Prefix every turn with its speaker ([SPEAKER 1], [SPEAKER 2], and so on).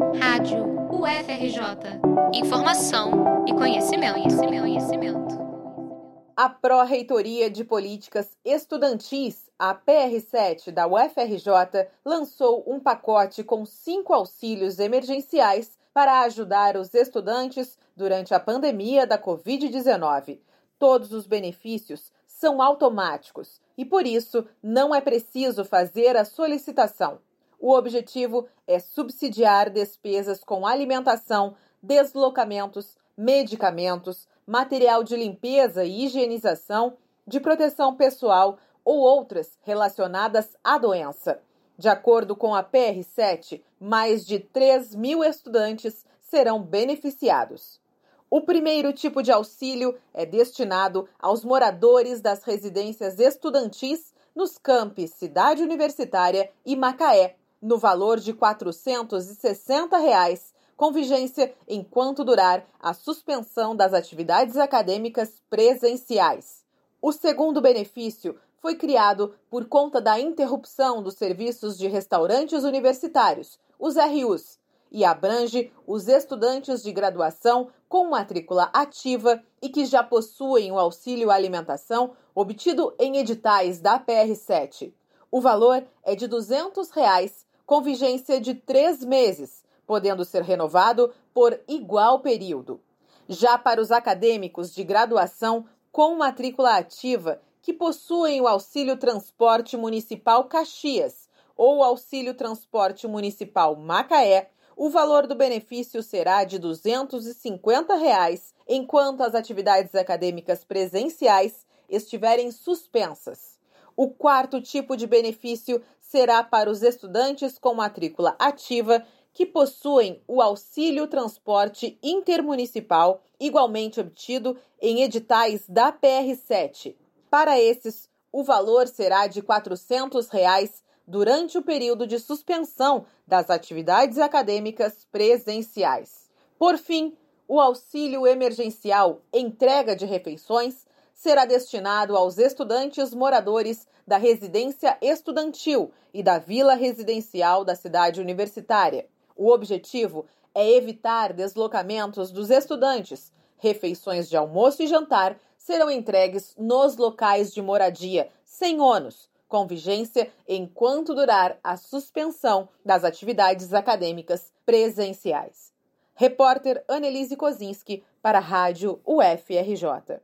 [SPEAKER 1] Rádio UFRJ. Informação e conhecimento, conhecimento, conhecimento.
[SPEAKER 2] A Pró-Reitoria de Políticas Estudantis, a PR7 da UFRJ, lançou um pacote com cinco auxílios emergenciais para ajudar os estudantes durante a pandemia da Covid-19. Todos os benefícios são automáticos e, por isso, não é preciso fazer a solicitação. O objetivo é subsidiar despesas com alimentação, deslocamentos, medicamentos, material de limpeza e higienização, de proteção pessoal ou outras relacionadas à doença. De acordo com a PR7, mais de 3 mil estudantes serão beneficiados. O primeiro tipo de auxílio é destinado aos moradores das residências estudantis nos campi Cidade Universitária e Macaé, no valor de 460 reais, com vigência enquanto durar a suspensão das atividades acadêmicas presenciais. O segundo benefício foi criado por conta da interrupção dos serviços de restaurantes universitários, os RUs, e abrange os estudantes de graduação com matrícula ativa e que já possuem o auxílio alimentação obtido em editais da PR7. O valor é de 200 reais com vigência de três meses, podendo ser renovado por igual período. Já para os acadêmicos de graduação com matrícula ativa que possuem o Auxílio Transporte Municipal Caxias ou Auxílio Transporte Municipal Macaé, o valor do benefício será de 250 reais, enquanto as atividades acadêmicas presenciais estiverem suspensas. O quarto tipo de benefício será para os estudantes com matrícula ativa que possuem o auxílio transporte intermunicipal, igualmente obtido em editais da PR7. Para esses, o valor será de 400 reais durante o período de suspensão das atividades acadêmicas presenciais. Por fim, o auxílio emergencial entrega de refeições será destinado aos estudantes moradores da residência estudantil e da vila residencial da cidade universitária. O objetivo é evitar deslocamentos dos estudantes. Refeições de almoço e jantar serão entregues nos locais de moradia, sem ônus, com vigência enquanto durar a suspensão das atividades acadêmicas presenciais. Repórter Annelise Kozinski para a Rádio UFRJ.